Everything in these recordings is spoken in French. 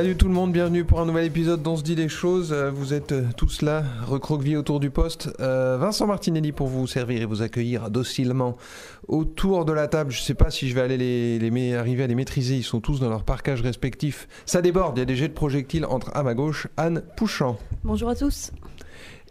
Salut tout le monde, bienvenue pour un nouvel épisode dont se dit les choses. Euh, Vous êtes euh, tous là, recroquevillés autour du poste. Euh, Vincent Martinelli pour vous servir et vous accueillir docilement autour de la table. Je sais pas si je vais aller les, arriver à les maîtriser. Ils sont tous dans leur parquage respectif. Ça déborde, il y a des jets de projectiles entre à ma gauche Anne Pouchant. Bonjour à tous.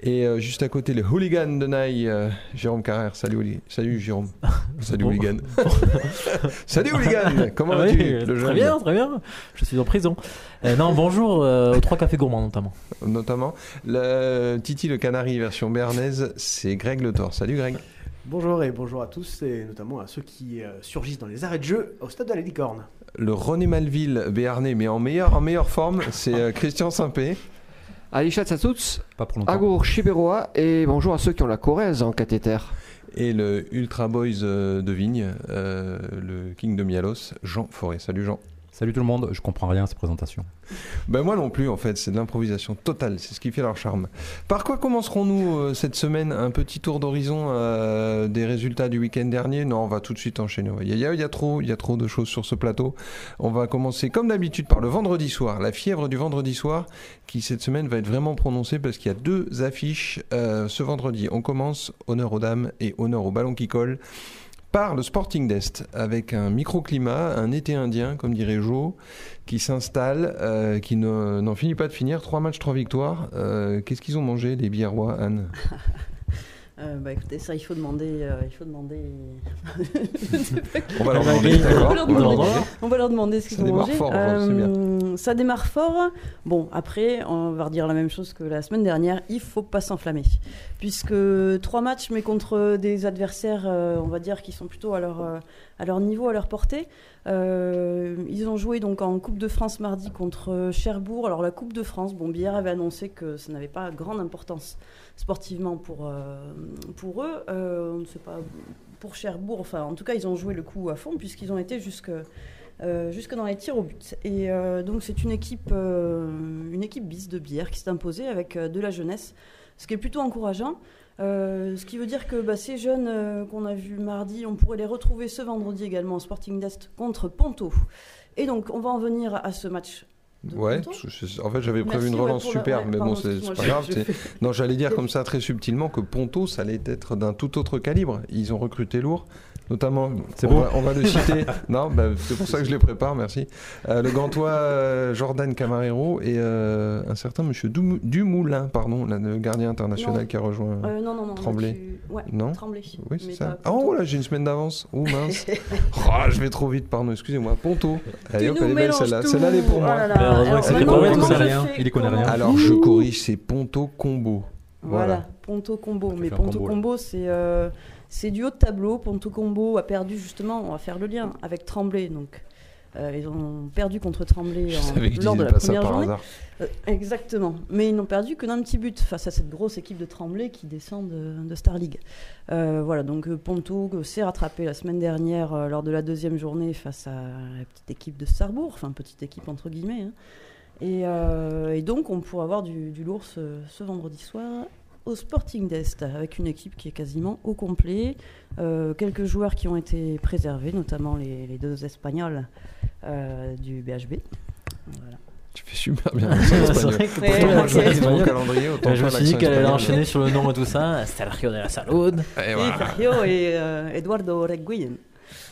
Et euh, juste à côté, le hooligan de Naï, euh, Jérôme Carrère. Salut, Oli- Salut Jérôme. Salut Bon. hooligan. Salut hooligan Comment Ah vas-tu oui, le Très jeune bien, très bien. Je suis en prison. Euh, non, bonjour euh, aux trois cafés gourmands notamment. notamment. Le Titi le Canari version béarnaise, c'est Greg Le Thor. Salut Greg. Bonjour et bonjour à tous, et notamment à ceux qui euh, surgissent dans les arrêts de jeu au stade de la Licorne. Le René Malville béarnais, mais en meilleure, en meilleure forme, c'est euh, Christian Saint-Pé. Pour longtemps. Agour Shiberoa et bonjour à ceux qui ont la Corrèze en cathéter. Et le Ultra Boys euh, de Vigne, euh, le King de Mialos, Jean Forêt. Salut Jean. Salut tout le monde, je comprends rien à ces présentations. Ben moi non plus en fait, c'est de l'improvisation totale, c'est ce qui fait leur charme. Par quoi commencerons-nous euh, cette semaine Un petit tour d'horizon euh, des résultats du week-end dernier? Non, on va tout de suite enchaîner. Il y, a, y a- trop, y a trop de choses sur ce plateau. On va commencer comme d'habitude par le vendredi soir, la fièvre du vendredi soir, qui cette semaine va être vraiment prononcée parce qu'il y a deux affiches euh, ce vendredi. On commence honneur aux dames et honneur au ballon qui colle par le Sporting d'Est, avec un microclimat, un été indien, comme dirait Jo, qui s'installe, euh, qui ne- n'en finit pas de finir. Trois matchs, trois victoires. Euh, Qu'est-ce qu'ils ont mangé, les Biarrois, Anne? Euh, bah écoutez, ça il faut demander. euh, il faut demander. On va leur demander, on va leur demander. demander. On va leur demander ce qu'ils Ça ont démarre mangé. fort, c'est bien. Euh, ça démarre fort. Bon, après, on va redire la même chose que la semaine dernière. Il faut pas s'enflammer, puisque trois matchs, mais contre des adversaires, euh, on va dire, qui sont plutôt à leur euh, à leur niveau, à leur portée. Euh, ils ont joué donc en Coupe de France mardi contre Cherbourg. Alors la Coupe de France, bon, Bière avait annoncé que ça n'avait pas grande importance sportivement pour, euh, pour eux. Euh, on ne sait pas pour Cherbourg. Enfin, en tout cas, ils ont joué le coup à fond puisqu'ils ont été jusque, euh, jusque dans les tirs au but. Et donc c'est une équipe, euh, une équipe bis de bière qui s'est imposée avec de la jeunesse, ce qui est plutôt encourageant. Ce qui veut dire que bah, ces jeunes qu'on a vus mardi, on pourrait les retrouver ce vendredi également au Sporting d'Est contre Ponto. Et donc on va en venir à ce match. Ouais, je- en fait j'avais prévu une relance superbe, mais bon, pardon, c'est pas grave. je Non, j'allais dire comme ça très subtilement que Ponto, ça allait être d'un tout autre calibre. Ils ont recruté lourd, notamment. C'est on va, on va le citer. non, bah, c'est pour ça que je les prépare, merci. Euh, le Gantois euh, Jordan Camarero et euh, un certain Monsieur Dumoulin, pardon, là, le gardien international Non. qui a rejoint. Euh, non, non, non. là, Tremblay. tu- Ouais, Non Tremblay. Oui, c'est ça. Ah, oh là, j'ai une semaine d'avance. Oh mince. Oh, je vais trop vite, pardon, excusez-moi. Ponto. Allez, hop, elle est belle celle-là. Celle-là, elle est pour Oh moi. il connaît rien. Alors, je corrige, c'est Ponto Combo. Voilà, Voilà. Ponto Combo. Mais Ponto combo, c'est euh, c'est du haut de tableau. Ponto Combo a perdu justement, on va faire le lien avec Tremblay. Donc, euh, ils ont perdu contre Tremblay en- lors de la première journée. Euh, exactement. Mais ils n'ont perdu que d'un petit but face à cette grosse équipe de Tremblay qui descend de, de Star League. Euh, voilà, donc Ponto s'est rattrapé la semaine dernière lors de la deuxième journée face à la petite équipe de Sarrebourg, enfin petite équipe entre guillemets. hein. Et, et donc on pourra avoir du, du lourd ce, ce vendredi soir au Sporting d'Est avec une équipe qui est quasiment au complet, euh, quelques joueurs qui ont été préservés, notamment les, les deux Espagnols euh, du BHB. Voilà. Tu fais super bien C'est vrai que Ouais, moi je mon Espagnol. calendrier, autant je me suis dit qu'elle allait enchaîner sur le nom et tout ça. Sergio de la Salud. Et Et voilà. Sergio et euh, Eduardo Reguillen.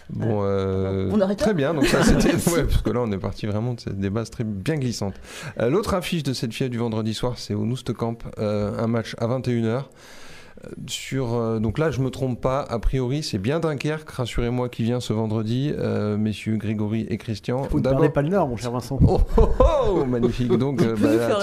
Bon, euh, On arrête là très bien. Donc ça, c'était ouais, parce que là, on est parti vraiment de cette- bases très bien glissantes. Euh, L'autre affiche de cette fièvre du vendredi soir, c'est au Noustecamp, euh, un match à 21h. Sur, euh, donc là, je me trompe pas. A priori, c'est bien Dunkerque. Rassurez-moi, qui vient ce vendredi, euh, messieurs Grégory et Christian. Vous ne pas le nord, mon cher Vincent. Oh, oh, oh, magnifique. Donc, euh, bah, là,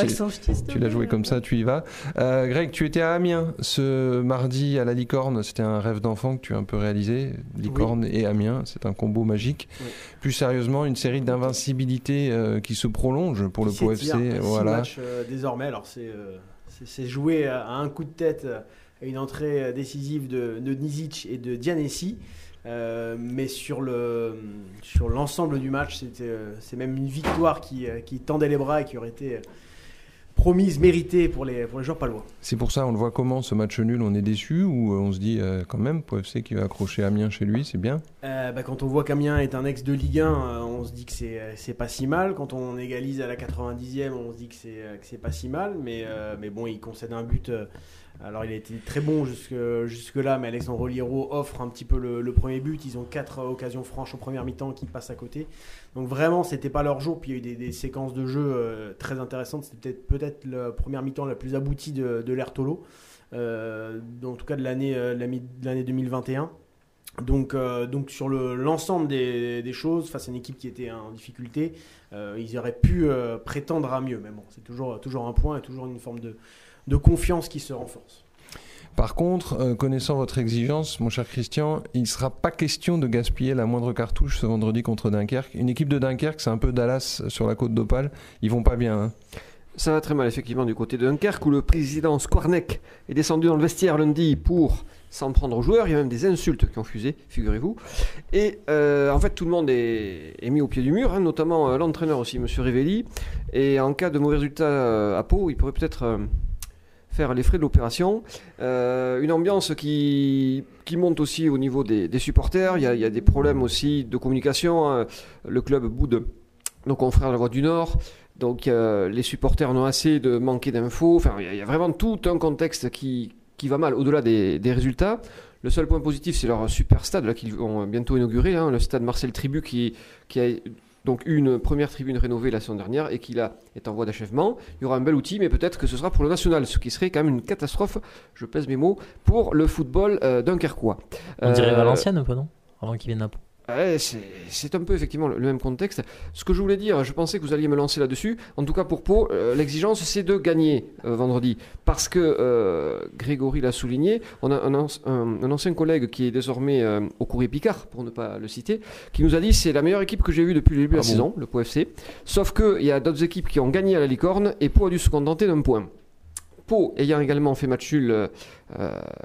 tu- l'as joué comme ça, tu y vas. Greg, tu étais à Amiens ce mardi à la Licorne. C'était un rêve d'enfant que tu as un peu réalisé. Licorne et Amiens, c'est un combo magique. Oui. Plus sérieusement, une série d'invincibilité euh, qui se prolonge pour le Qui Pau s'étire, FC. six Voilà. matchs, euh, désormais, alors c'est euh, joué à, un coup de tête une entrée euh, décisive de, de Nizic et de Dianessi. Euh, mais sur le sur l'ensemble du match, c'était euh, c'est même une victoire qui, qui tendait les bras et qui aurait été promise, méritée pour les, pour les joueurs palois. C'est pour ça, on le voit comment ce match nul, on est déçu ou on se dit euh, quand même, Pau FC qui va accrocher Amiens chez lui, c'est bien? Euh, bah, quand on voit qu'Amiens est un ex de Ligue 1, euh, on se dit que c'est pas si mal. Quand on égalise à la 90e, on se dit que c'est pas si mal. Mais, mais bon, il concède un but. Alors il a été très bon jusque, jusque là, mais Alexandre Liro offre un petit peu le, premier but. Ils ont quatre euh, occasions franches en première mi-temps qui passent à côté. Donc vraiment, c'était pas leur jour. Puis il y a eu des, séquences de jeu euh, très intéressantes. C'était peut-être peut-être la première mi-temps la plus aboutie de, de l'Ertolo, euh, en tout cas de l'année euh, de la mi- de l'année 2021. Donc, donc sur le- l'ensemble des, choses, face à une équipe qui était en difficulté, ils auraient pu prétendre à mieux. Mais bon, c'est toujours, toujours un point et toujours une forme de, de confiance qui se renforce. Par contre, euh, connaissant votre exigence, mon cher Christian, il ne sera pas question de gaspiller la moindre cartouche ce vendredi contre Dunkerque. Une équipe de Dunkerque, c'est un peu Dallas sur la côte d'Opale. Ils vont pas bien. hein. Ça va très mal, effectivement, du côté de Dunkerque, où le président Squarneck est descendu dans le vestiaire lundi pour s'en prendre aux joueurs. Il y a même des insultes qui ont fusé, figurez-vous. Et euh, en fait, tout le monde est, est mis au pied du mur, hein, notamment euh, l'entraîneur aussi, M. Rivelli. Et en cas de mauvais résultat euh, à Pau, il pourrait peut-être euh, faire les frais de l'opération. Euh, une ambiance qui, qui monte aussi au niveau des, supporters. Il y, a, il y a des problèmes aussi de communication. hein. Le club boude nos confrères de la Voix du Nord. Donc euh, les supporters en ont assez de manquer d'infos. Enfin, il y, a- vraiment tout un contexte qui, qui va mal au-delà des, des résultats. Le seul point positif, c'est leur super stade qu'ils vont bientôt inaugurer, hein, le stade Marcel Tribu qui, qui a donc une première tribune rénovée la saison dernière et qui là est en voie d'achèvement. Il y aura un bel outil, mais peut-être que ce sera pour le national, ce qui serait quand même une catastrophe, je pèse mes mots, pour le football euh, dunkerquois. On dirait Euh, Valenciennes un peu, non? Avant qu'ils viennent à Pau. Ouais, c'est un peu effectivement le, le même contexte. Ce que je voulais dire, je pensais que vous alliez me lancer là-dessus. En tout cas pour Pau, euh, l'exigence c'est de gagner euh, vendredi. Parce que euh, Grégory l'a souligné, on a un, anci- un- un ancien collègue qui est désormais au courrier Picard, pour ne pas le citer, qui nous a dit c'est la meilleure équipe que j'ai vue depuis le début de la Ah bon saison, le Pau FC. Sauf qu'il y a d'autres équipes qui ont gagné à la licorne et Pau a dû se contenter d'un point. Pau ayant également fait match nul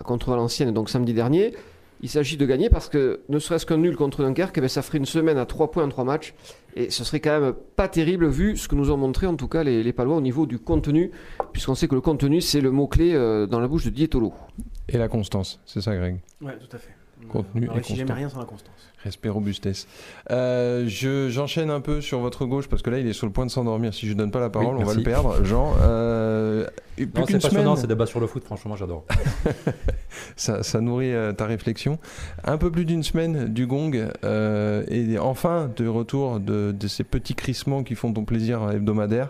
contre Valenciennes donc samedi dernier, il s'agit de gagner parce que ne serait-ce qu'un nul contre Dunkerque, eh ben, ça ferait une semaine à 3 points en 3 matchs. Et ce serait quand même pas terrible vu ce que nous ont montré en tout cas les, les Palois au niveau du contenu, puisqu'on sait que le contenu c'est le mot-clé euh, dans la bouche de Dietolo. Et la constance, c'est ça, Greg? Ouais, tout à fait. Contenu On et réussit jamais rien sans la constance. Respect robustesse. Euh, je- J'enchaîne un peu sur votre gauche parce que là, il est sur le point de s'endormir. Si je donne pas la parole, on va le perdre. Jean, euh, plus Non, qu'une c'est passionnant, semaine, ces débats sur le foot, franchement, j'adore. ça, ça nourrit euh, ta réflexion. Un peu plus d'une semaine du gong euh, et enfin de retour de, de ces petits crissements qui font ton plaisir hebdomadaire.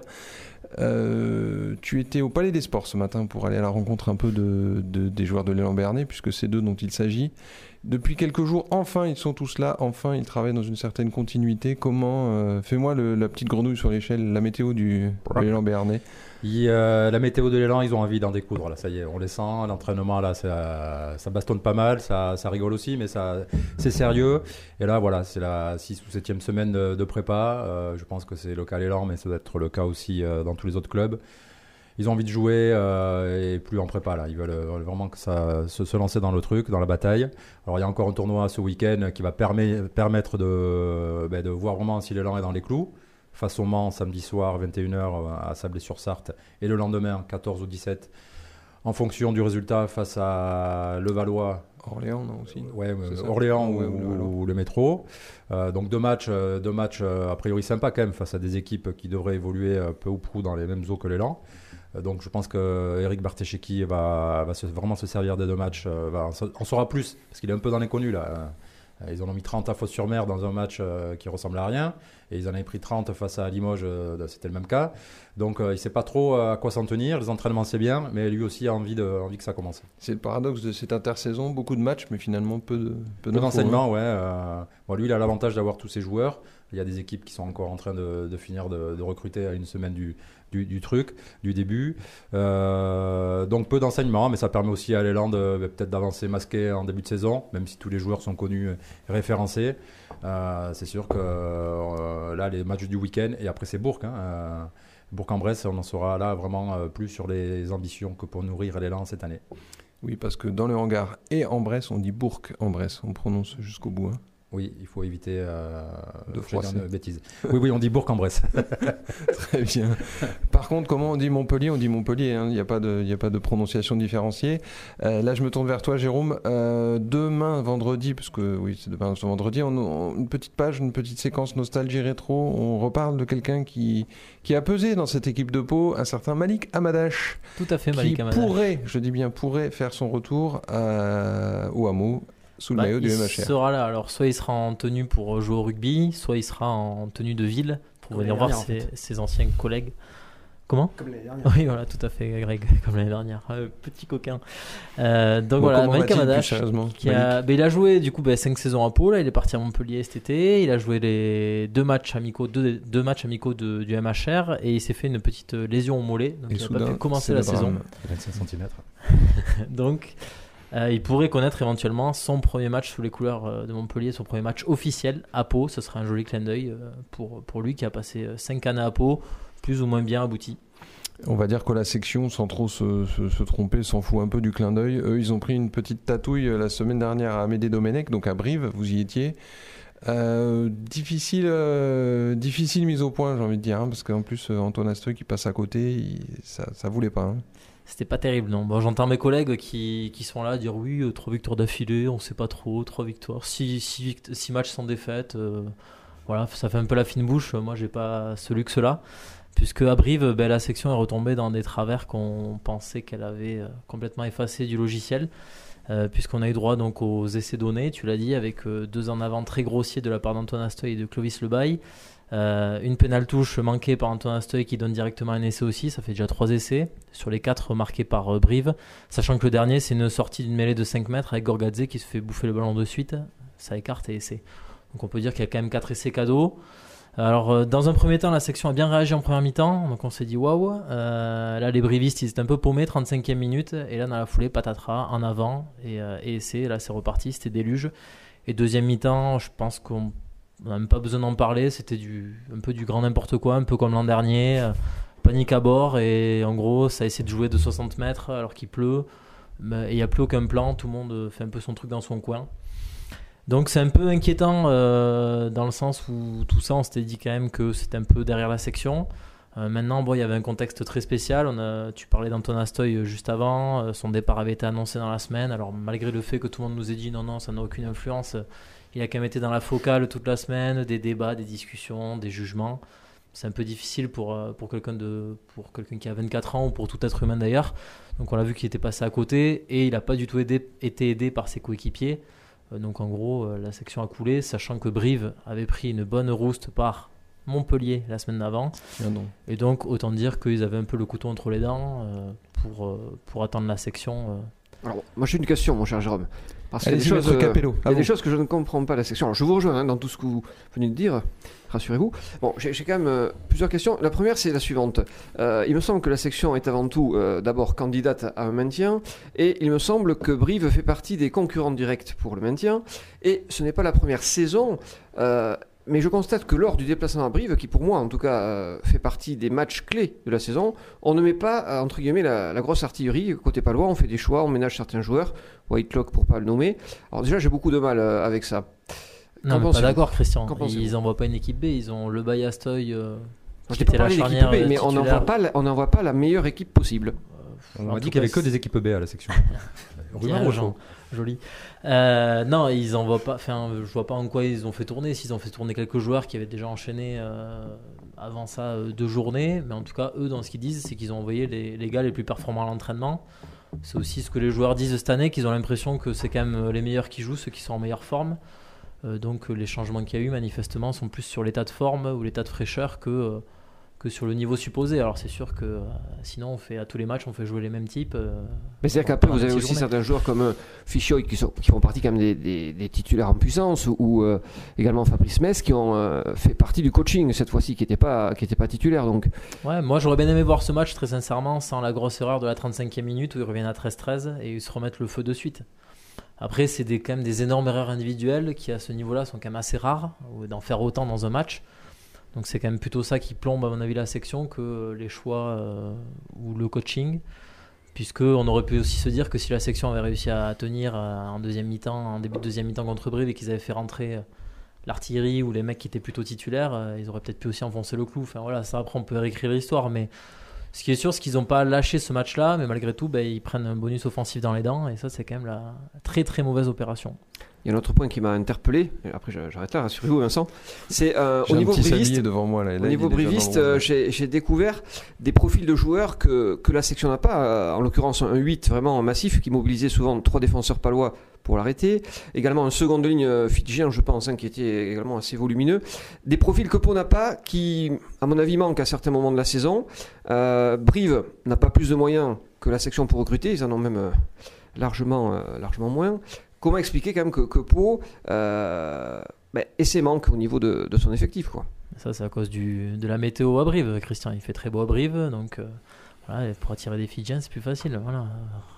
Euh, tu étais au Palais des Sports ce matin pour aller à la rencontre un peu de, de- des joueurs de l'élan Bernet, puisque c'est d'eux dont il s'agit. Depuis quelques jours, enfin ils sont tous là, enfin ils travaillent dans une certaine continuité. Comment euh, Fais-moi la petite grenouille sur l'échelle, la météo du de l'élan. Il, euh, la météo de l'élan, ils ont envie d'en découdre. Là, ça y est, on les sent. L'entraînement, là, ça, ça bastonne pas mal. Ça, ça rigole aussi, mais ça, c'est sérieux. Et là, voilà, c'est la 6 ou 7 semaine de, de prépa. Euh, je pense que c'est le cas à l'élan, mais ça doit être le cas aussi dans tous les autres clubs. Ils ont envie de jouer euh, et plus en prépa là. Ils veulent, euh, vraiment que ça se, se lancer dans le truc, dans la bataille. Alors il y a encore un tournoi ce week-end qui va permet- permettre de, ben, de voir vraiment si l'élan est dans les clous. Face au Mans samedi soir 21h à Sablé-sur-Sarthe et le lendemain 14 ou 17 en fonction du résultat face à Levallois Orléans, non aussi Ouais, euh. Orléans Ouais, ou, ou le ou le métro. Euh, donc deux matchs, euh, deux matchs euh, a priori sympas quand même face à des équipes qui devraient évoluer euh, peu ou prou dans les mêmes eaux que l'élan. Euh, donc je pense que Eric Bartesheki va, vraiment se servir des deux matchs. euh, en saura plus parce qu'il est un peu dans l'inconnu là. Euh, Ils en ont mis 30 à Fos-sur-Mer dans un match qui ressemble à rien. Et ils en avaient pris 30 face à Limoges, euh, c'était le même cas. Donc euh, il ne sait pas trop à quoi s'en tenir. Les entraînements c'est bien, mais lui aussi a envie, de, envie que ça commence. C'est le paradoxe de cette intersaison, beaucoup de matchs, mais finalement peu de peu Peu d'infos, hein. ouais. euh, bon, lui, il a l'avantage d'avoir tous ses joueurs. Il y a des équipes qui sont encore en train de, de finir de, de recruter à une semaine du, du, du truc, du début. Euh, donc peu d'enseignement, mais ça permet aussi à l'élan de de- peut-être d'avancer masqué en début de saison, même si tous les joueurs sont connus et référencés. Euh, c'est sûr que euh, là, les matchs du week-end, et après c'est Bourg. Hein, euh, Bourg-en-Bresse, on en saura là vraiment euh, plus sur les ambitions que pour nourrir l'élan cette année. Oui, parce que dans le hangar et en Bresse, on dit Bourg en Bresse, on prononce jusqu'au bout. hein. Oui, il faut éviter euh, De froisser. dire une bêtise. Oui, oui, on dit Bourg-en-Bresse. Très bien. Par contre, comment on dit Montpellier? On dit Montpellier, hein, il n'y a, pas de- y a pas de prononciation différenciée. Euh, là, je me tourne vers toi, Jérôme. Euh, demain, vendredi, parce que oui, c'est demain, c'est vendredi, on, on- une petite page, une petite séquence nostalgie rétro. On reparle de quelqu'un qui, qui a pesé dans cette équipe de Pau, un certain Malik Amadash, Tout à fait, qui Malik Amadash. pourrait, je dis bien pourrait, faire son retour au hameau sous le Bah, maillot du il MHR. sera là. Alors, soit il sera en tenue pour jouer au rugby, soit il sera en tenue de ville pour Comme venir voir dernière, ses, ses anciens collègues. Comment? Comme l'année dernière. Oui, voilà, tout à fait, Greg, comme l'année dernière. Euh, petit coquin. Euh, donc Bon, voilà, Malik Amadash. Qui a, ben, il a joué du coup 5 saisons à Pau, là, il est parti à Montpellier cet été, il a joué les deux matchs amicaux, deux, deux matchs amicaux de- du MHR et il s'est fait une petite euh, lésion au mollet, donc Et il n'a pas pu commencer la saison. drame. 25 cm. Donc, euh, il pourrait connaître éventuellement son premier match sous les couleurs euh, de Montpellier, son premier match officiel à Pau. Ce serait un joli clin d'œil euh, pour, pour lui qui a passé 5 années à Pau, plus ou moins bien abouti. On va dire que la section, sans trop se, tromper, s'en fout un peu du clin d'œil. Eux, ils ont pris une petite tatouille la semaine dernière à Amédée Domenech, donc à Brive, vous y étiez. Difficile, difficile mise au point, j'ai envie de dire, hein, parce qu'en plus, Antoine Astoy qui passe à côté, ça, ça voulait pas. hein. C'était pas terrible, non. Bon, J'entends mes collègues qui, qui sont là dire oui, euh, trois victoires d'affilée, on sait pas trop, trois victoires, six, six, vict- six matchs sans défaite. euh, voilà, ça fait un peu la fine bouche. Moi, j'ai pas ce luxe-là. Puisque à Brive, ben, la section est retombée dans des travers qu'on pensait qu'elle avait euh, complètement effacés du logiciel. Puisqu'on a eu droit donc aux essais donnés, tu l'as dit, avec deux en avant très grossiers de la part d'Antoine Astoy et de Clovis Lebaille. Euh, une pénale touche manquée par Antoine Astoy qui donne directement un essai aussi, ça fait déjà trois essais sur les quatre marqués par euh, Brive. Sachant que le dernier, c'est une sortie d'une mêlée de 5 mètres avec Gorgadze qui se fait bouffer le ballon de suite. Ça écarte et essai. Donc on peut dire qu'il y a quand même 4 essais cadeaux. Alors euh, dans un premier temps, la section a bien réagi en première mi-temps. Donc on s'est dit waouh. Là, les Brivistes, ils étaient un peu paumés, 35e minute. Et là, dans la foulée, patatras, en avant et, et essai. Là, c'est reparti, c'était déluge. Et deuxième mi-temps, je pense qu'on n'a même pas besoin d'en parler. C'était un peu du grand n'importe quoi, un peu comme l'an dernier. Euh, panique à bord et en gros ça essaie de jouer de 60 mètres alors qu'il pleut Mais- et il n'y a plus aucun plan, tout le monde euh, fait un peu son truc dans son coin. Donc c'est un peu inquiétant euh, dans le sens où tout ça on s'était dit quand même que c'était un peu derrière la section. Maintenant bon il y avait un contexte très spécial, on a, tu parlais d'Anton Astoy juste avant, son départ avait été annoncé dans la semaine, alors malgré le fait que tout le monde nous ait dit non non ça n'a aucune influence, il a quand même été dans la focale toute la semaine, des débats, des discussions, des jugements c'est un peu difficile pour, euh, pour quelqu'un de pour quelqu'un qui a 24 ans ou pour tout être humain d'ailleurs. Donc on l'a vu qu'il était passé à côté et il n'a pas du tout aidé- été aidé par ses coéquipiers. Euh, donc en gros euh, la section a coulé, sachant que Brive avait pris une bonne rouste par Montpellier la semaine d'avant. Et donc autant dire qu'ils avaient un peu le couteau entre les dents pour, pour attendre la section. Alors, moi j'ai une question, mon cher Jérôme. Parce qu'il y a des euh, Capello. il y à a des vous. choses que je ne comprends pas la section. Alors, je vous rejoins hein, dans tout ce que vous venez de dire, rassurez-vous. Bon, j'ai quand même euh, plusieurs questions. La première, c'est la suivante. Euh, il me semble que la section est avant tout d'abord candidate à un maintien, et il me semble que Brive fait partie des concurrents directs pour le maintien, et ce n'est pas la première saison. Mais je constate que lors du déplacement à Brive, qui pour moi en tout cas euh, fait partie des matchs clés de la saison, on ne met pas euh, entre guillemets la, la grosse artillerie côté palois. On fait des choix, on ménage certains joueurs, Whitelock pour pas le nommer. Alors déjà j'ai beaucoup de mal euh, avec ça. Non, mais pas d'accord Christian. Ils n'envoient pas une équipe B, ils ont le Bayastoy. Euh, Je qui était la parlé d'équipe charnière, B, mais on n'envoie pas, la- on n'envoie pas la meilleure équipe possible. On En a tout dit qu'il n'y avait que des équipes B à la section. Jean. chaud Joli. Euh, non, ils en pas. Enfin, je vois pas en quoi ils ont fait tourner. S'ils ont fait tourner quelques joueurs qui avaient déjà enchaîné euh, avant ça euh, deux journées, mais en tout cas, eux, dans ce qu'ils disent, c'est qu'ils ont envoyé les, les gars les plus performants à l'entraînement. C'est aussi ce que les joueurs disent cette année, qu'ils ont l'impression que c'est quand même les meilleurs qui jouent, ceux qui sont en meilleure forme. Donc, les changements qu'il y a eu, manifestement, sont plus sur l'état de forme ou l'état de fraîcheur que, que sur le niveau supposé. Alors, c'est sûr que euh, sinon, on fait à tous les matchs, on fait jouer les mêmes types. euh, Mais c'est-à-dire qu'après, vous avez aussi certains joueurs comme euh, qui, sont, qui font partie quand même des, des- des titulaires en puissance, ou, ou, euh, également Fabrice Metz qui ont fait partie du coaching cette fois-ci, qui n'étaient pas, qui pas titulaires. Donc, Ouais, moi j'aurais bien aimé voir ce match très sincèrement sans la grosse erreur de la 35e minute où ils reviennent à 13-13 et ils se remettent le feu de suite. Après, c'est des, quand même des énormes erreurs individuelles qui à ce niveau-là sont quand même assez rares d'en faire autant dans un match. Donc c'est quand même plutôt ça qui plombe à mon avis la section que les choix euh, ou le coaching. puisque on aurait pu aussi se dire que si la section avait réussi à tenir euh, en deuxième mi-temps, en début de deuxième mi-temps contre Brive et qu'ils avaient fait rentrer euh, l'artillerie ou les mecs qui étaient plutôt titulaires, ils auraient peut-être pu aussi enfoncer le clou. Enfin voilà, ça après on peut réécrire l'histoire, mais ce qui est sûr, c'est qu'ils n'ont pas lâché ce match-là, mais malgré tout, ben, ils prennent un bonus offensif dans les dents et ça c'est quand même la très très mauvaise opération. Il y a un autre point qui m'a interpellé, et après je- j'arrête là, rassurez-vous Vincent, c'est euh, au niveau briviste, devant moi là. Au niveau briviste, euh, j'ai découvert des profils de joueurs que, que la section n'a pas. Euh, En l'occurrence, un 8 vraiment massif qui mobilisait souvent trois défenseurs palois pour l'arrêter. Également un second de ligne fidjien, je pense, hein, qui était également assez volumineux. Des profils que Pau n'a pas, qui, à mon avis, manquent à certains moments de la saison. Euh, Brive n'a pas plus de moyens que la section pour recruter. Ils en ont même largement, largement moins. Comment expliquer quand même que, que Pau euh, ben, ait ses manques au niveau de, de son effectif quoi. Ça, c'est à cause du, de la météo à Brive, Christian. Il fait très beau à Brive, donc euh, voilà, pour attirer des Fidjiens, c'est plus facile. Voilà,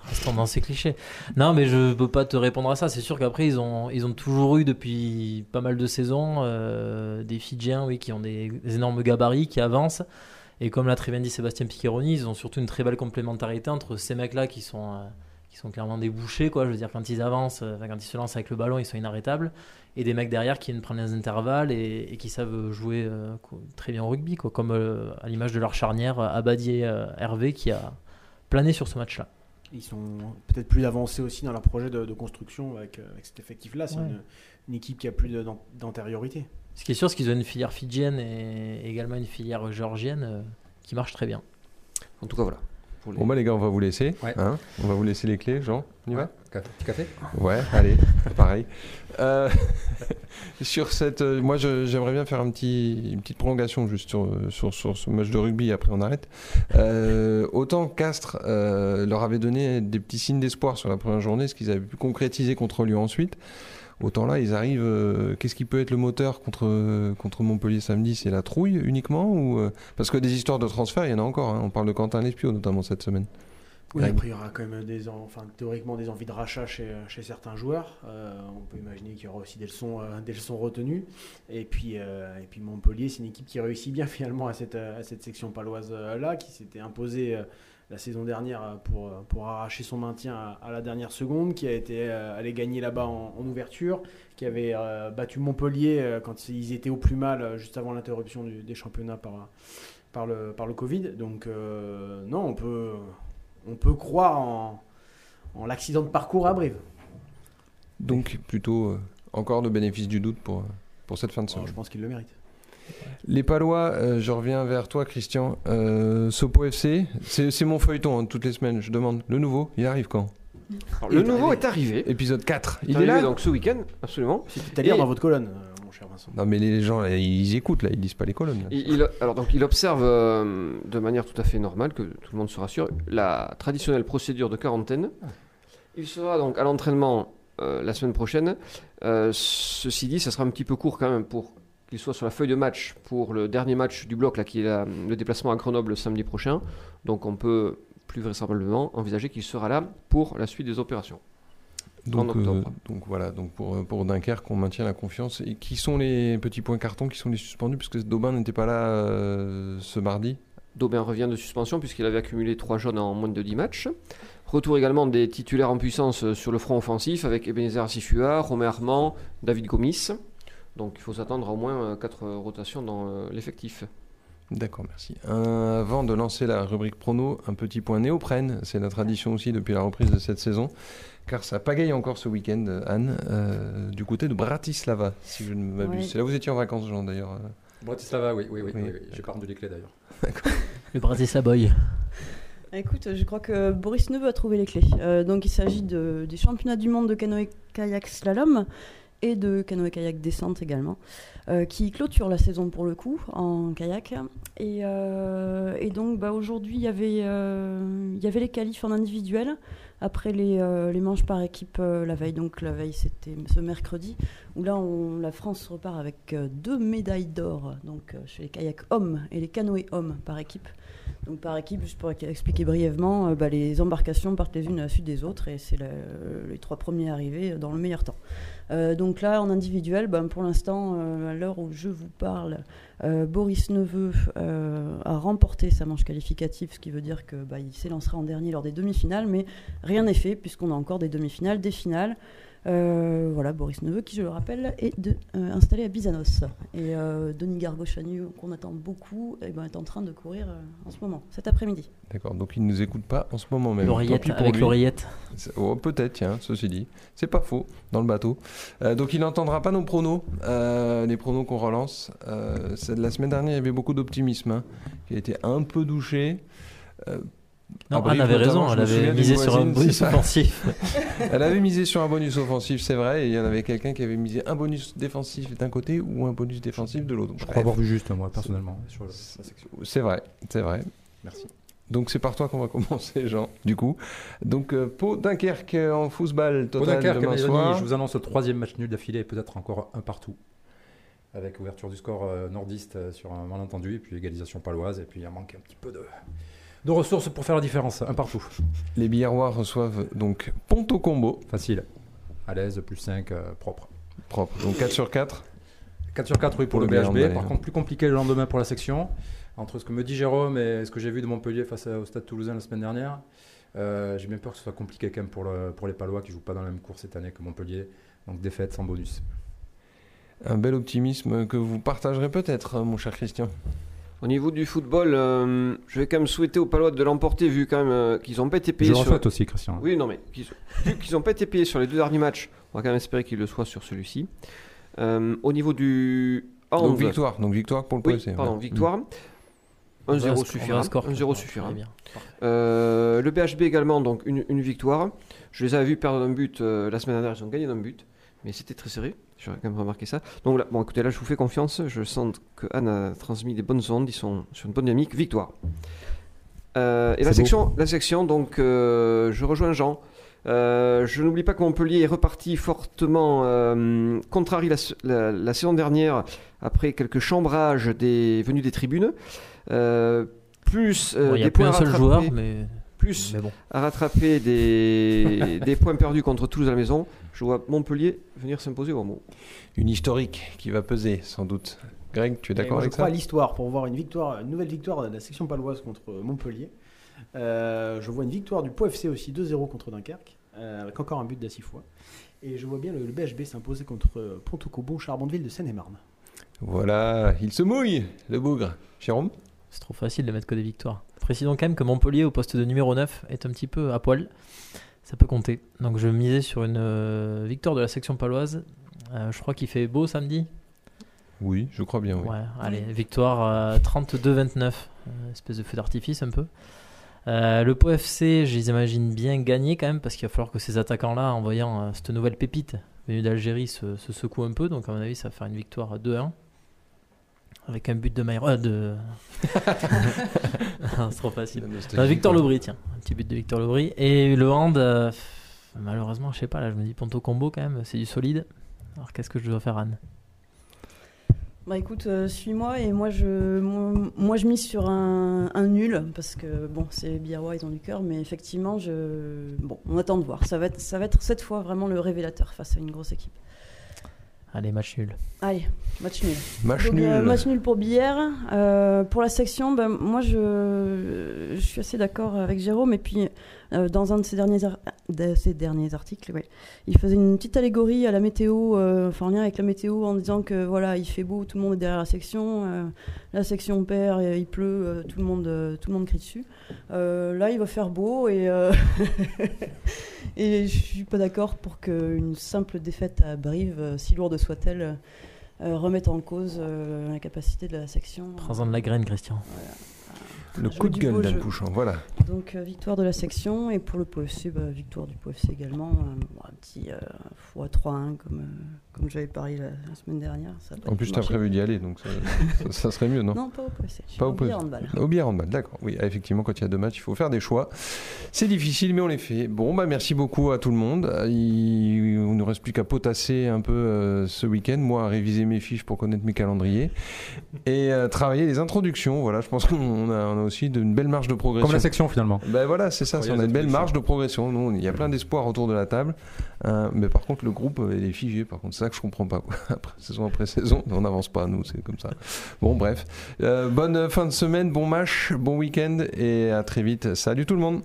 restons dans ces clichés. Non, mais je peux pas te répondre à ça. C'est sûr qu'après, ils ont, ils ont toujours eu depuis pas mal de saisons euh, des Fidjiens oui, qui ont des, des énormes gabarits, qui avancent. Et comme l'a très bien dit Sébastien Piccheroni, ils ont surtout une très belle complémentarité entre ces mecs-là qui sont, euh, qui sont clairement des bouchers. Quoi. Je veux dire, quand ils avancent, euh, enfin, quand ils se lancent avec le ballon, ils sont inarrêtables et des mecs derrière qui viennent prendre les intervalles et, et qui savent jouer euh, très bien au rugby, quoi, comme euh, à l'image de leur charnière Abadi euh, Hervé qui a plané sur ce match-là. Ils sont peut-être plus avancés aussi dans leur projet de, de construction avec, avec cet effectif-là. C'est Ouais. une, une équipe qui a plus d'antériorité. Ce qui est sûr, c'est qu'ils ont une filière fidjienne et également une filière géorgienne euh, qui marche très bien. En tout cas, voilà. Pour les- Bon bah les gars, on va vous laisser. Ouais. hein. on va vous laisser les clés, Jean. On y va Café, Ouais, allez, pareil. Euh, sur cette, euh, moi, j'aimerais bien faire un petit, une petite prolongation juste sur, sur, sur ce match de rugby. Après, on arrête. Euh, autant Castres euh, leur avait donné des petits signes d'espoir sur la première journée, ce qu'ils avaient pu concrétiser contre Lyon ensuite. Autant là, ils arrivent. euh, Qu'est-ce qui peut être le moteur contre, contre Montpellier samedi? C'est la trouille uniquement ou euh, Parce que des histoires de transfert, il y en a encore. hein. On parle de Quentin Lespio notamment cette semaine. Oui, après, il y aura quand même des, en- enfin, théoriquement des envies de rachat chez, chez certains joueurs. Euh, on peut imaginer qu'il y aura aussi des leçons, des leçons retenues. Et puis, et puis Montpellier, c'est une équipe qui réussit bien finalement à cette, à cette section paloise-là, qui s'était imposée la saison dernière euh, pour, euh, pour arracher son maintien à, à la dernière seconde, qui a été euh, allé gagner là-bas en, en ouverture, qui avait battu Montpellier quand ils étaient au plus mal, juste avant l'interruption des championnats par, par, le, par le Covid. Donc, euh, non, on peut on peut croire en, en l'accident de parcours à Brive. Donc plutôt euh, encore de bénéfice du doute pour, pour cette fin de Oh, semaine. je pense qu'il le mérite. Les Palois, euh, je reviens vers toi, Christian. Euh, Sopo FC, c'est mon feuilleton hein, toutes les semaines. Je demande le nouveau, il arrive quand? Alors, le nouveau est arrivé. Épisode 4. Il Il est arrivé là? donc ce week-end, absolument. C'est à lire Et- dans votre colonne, euh, mon cher Vincent. Non mais les gens, là, ils écoutent là, ils lisent pas les colonnes. là. Il, il- alors donc il observe euh, de manière tout à fait normale, que tout le monde se rassure, la traditionnelle procédure de quarantaine. Il sera donc à l'entraînement euh, la semaine prochaine. Euh, ceci dit, ça sera un petit peu court quand même pour qu'il soit sur la feuille de match pour le dernier match du bloc, là, qui est la- le déplacement à Grenoble le samedi prochain. Donc on peut plus vraisemblablement envisager qu'il sera là pour la suite des opérations. Donc, en octobre. euh, donc voilà, donc pour, euh, pour Dunkerque, on maintient la confiance. Et qui sont les petits points cartons qui sont les suspendus? Parce que Daubin n'était pas là euh, ce mardi. Daubin revient de suspension puisqu'il avait accumulé 3 jaunes en moins de 10 matchs. Retour également des titulaires en puissance euh, sur le front offensif avec Ebenezer Sifua, Romain Armand, David Gomis. Donc il faut s'attendre à au moins 4 rotations dans euh, l'effectif. D'accord, merci. Euh, avant de lancer la rubrique prono, un petit point néoprène. C'est la tradition aussi depuis la reprise de cette saison. Car ça pagaille encore ce week-end, Anne, euh, du côté de Bratislava, si je ne m'abuse. C'est là où vous étiez en vacances, Jean, d'ailleurs. euh. Bratislava, oui, oui, oui. Oui, oui, oui. J'ai pas rendu les clés d'ailleurs. Le Bratislava Boy. Écoute, je crois que Boris Neveu a trouvé les clés. Euh, donc il s'agit de- des championnats du monde de canoë-kayak slalom et de canoë-kayak descente également, euh, qui clôturent la saison pour le coup en kayak. Et, euh, donc bah, aujourd'hui, il y avait, euh, il y avait les qualifs en individuel après les, manches par équipe la veille. Donc la veille, c'était ce mercredi, où là, la France repart avec deux médailles d'or, donc chez les kayaks hommes et les canoës hommes par équipe. Donc par équipe, juste pour expliquer brièvement, euh, bah, les embarcations partent les unes à la suite des autres et c'est les trois premiers arrivés dans le meilleur temps. Euh, donc là, en individuel, bah, pour l'instant, euh, à l'heure où je vous parle, Boris Neveu a remporté sa manche qualificative, ce qui veut dire que bah, s'élancera en dernier lors des demi-finales, mais rien n'est fait puisqu'on a encore des demi-finales, des finales. Euh, voilà, Boris Neveu, qui je le rappelle, est de- euh, installé à Bizanos. Et euh, Denis Gargochanu, qu'on attend beaucoup, eh ben, est en train de courir euh, en ce moment, cet après-midi. D'accord, donc il ne nous écoute pas en ce moment même. L'oreillette, avec l'oreillette. C'est- Oh, peut-être, tiens, ceci dit. C'est pas faux, dans le bateau. Euh, donc il n'entendra pas nos pronos, euh, les pronos qu'on relance. Euh, c'est de la semaine dernière, il y avait beaucoup d'optimisme, hein, qui a été un peu douché. Non, Abrive, Anne avait raison, elle avait misé sur un bonus offensif. Elle avait misé sur un bonus offensif, c'est vrai, et il y en avait quelqu'un qui avait misé un bonus défensif d'un côté ou un bonus défensif de l'autre. Je crois avoir vu juste, moi, personnellement, sur le-. C'est vrai, c'est vrai. Merci. Donc c'est par toi qu'on va commencer, Jean, du coup. Donc euh, Pau Dunkerque en football Pour total Dunkerque, demain mes amis, soir. je vous annonce le troisième match nul d'affilée et peut-être encore un partout. Avec ouverture du score euh, nordiste euh, sur un malentendu et puis égalisation paloise. Et puis il manque un petit peu de, de ressources pour faire la différence. Un partout. Les Biarrois reçoivent donc Ponto Combo, Facile. À l'aise, plus 5, propre. propre. Donc 4 sur 4. 4 sur 4, oui, pour, Pour le le BHB. Par contre, plus compliqué le lendemain pour la section. Entre ce que me dit Jérôme et ce que j'ai vu de Montpellier face au Stade Toulousain la semaine dernière, euh, j'ai bien peur que ce soit compliqué quand même pour, le- pour les Palois qui jouent pas dans la même course cette année que Montpellier. Donc défaite sans bonus. Un bel optimisme que vous partagerez peut-être, mon cher Christian. Au niveau du football, euh, je vais quand même souhaiter aux Palois de l'emporter vu quand même euh, qu'ils n'ont pas été Je payés le sur... aussi, Christian. Oui, non mais qu'ils- vu qu'ils n'ont pas été payés sur les deux derniers matchs, on va quand même espérer qu'ils le soient sur celui-ci. Euh, au niveau du hand, Donc victoire, donc victoire pour le oui, pardon, ouais. victoire. On va 1-0 sc- on suffira. va score, 1-0 Christian, suffira. Euh, le BHB également, donc une, une victoire. Je les avais vus perdre un but euh, la semaine dernière, ils ont gagné d'un but, mais c'était très serré. J'aurais quand même remarqué ça. Donc là, bon, écoutez, là, je vous fais confiance. Je sens que Anne a transmis des bonnes ondes. Ils sont sur une bonne dynamique. Victoire. Euh, et la section, la section, donc, euh, je rejoins Jean. Euh, je n'oublie pas que Montpellier est reparti fortement contrarie la, la- la saison dernière après quelques chambrages des, venus des tribunes. Plus Bon, a des points un seul rattrapés, joueur, mais, plus mais bon. à rattraper des, des points perdus contre Toulouse à la maison. Je vois Montpellier venir s'imposer au mot. Une historique qui va peser, sans doute. Greg, tu es d'accord moi, avec je crois ça à l'histoire pour voir une victoire, une nouvelle victoire de la section paloise contre Montpellier. Euh, je vois une victoire du Pau FC aussi 2-0 contre Dunkerque, euh, avec encore un but d'Assifois. Et je vois bien le, le BHB s'imposer contre euh, Pontocobo, Charbonneville de Seine-et-Marne. Voilà, il se mouille, le bougre. Jérôme C'est trop facile de mettre que des victoires. Précisons quand même que Montpellier au poste de numéro 9 est un petit peu à poil. Ça peut compter. Donc je misais sur une euh, victoire de la section paloise. Euh, je crois qu'il fait beau samedi. Oui, je crois bien, oui. Ouais, allez, victoire euh, 32-29. Euh, espèce de feu d'artifice un peu. Euh, le Pau FC, je les imagine bien gagner quand même parce qu'il va falloir que ces attaquants-là, en voyant euh, cette nouvelle pépite venue d'Algérie, se, se secouent un peu. Donc à mon avis, ça va faire une victoire 2-1. Avec un but de Maïro. euh, de... C'est trop facile. Victor Lobry, tiens, un petit but de Victor Lobry. Et le hand, euh, malheureusement, je sais pas, là je me dis Ponto Combo quand même, c'est du solide. Alors qu'est-ce que je dois faire, Anne? Bah écoute, euh, suis-moi et moi je, moi, moi, je mise sur un, un nul parce que bon, c'est Biarrois, ils ont du cœur, mais effectivement, je, bon, on attend de voir. Ça va être, ça va être cette fois vraiment le révélateur face à une grosse équipe. Allez, match nul. Allez, match nul. Match Donc, nul. euh, match nul pour Billère. Euh, pour la section, ben, moi je, je suis assez d'accord avec Jérôme. Et puis, euh, dans un de ses derniers, ar- de ses derniers articles, ouais, il faisait une petite allégorie à la météo, euh, enfin en lien avec la météo, en disant que voilà, il fait beau, tout le monde est derrière la section, euh, la section perd, et il pleut, euh, tout, le monde, euh, tout le monde crie dessus. Euh, là, il va faire beau et. euh, Et je suis pas d'accord pour qu'une simple défaite à Brive, euh, si lourde soit-elle, euh, remette en cause euh, la capacité de la section. Prends-en de la graine, Christian. Le Jouer coup de gueule d'un couchant, voilà. Donc euh, victoire de la section et pour le POFC, bah, victoire du POFC également. euh, un petit euh, x 3-1 comme, euh, comme j'avais parlé la, la semaine dernière. Ça En plus, as marché. prévu d'y aller, donc ça, ça- ça serait mieux, non Non, pas au je suis Pas au POFC. handball. Au handball, d'accord. Oui, ah, effectivement, quand il y a deux matchs, il faut faire des choix. C'est difficile, mais on les fait. Bon, bah merci beaucoup à tout le monde. Il, on ne reste plus qu'à potasser un peu euh, ce week-end. Moi, à réviser mes fiches pour connaître mes calendriers et euh, travailler les introductions. Voilà, je pense qu'on a, on a aussi d'une belle marge de progression. Comme la section finalement. Ben voilà, c'est ça, on a une belle marge de progression. Nous, il y a plein d'espoir autour de la table. Euh, mais par contre, le groupe, euh, il est figé. Par contre, ça que je comprends pas. Après, saison après saison, on n'avance pas, nous, c'est comme ça. Bon, bref. Euh, bonne fin de semaine, bon match, bon week-end et à très vite. Salut tout le monde.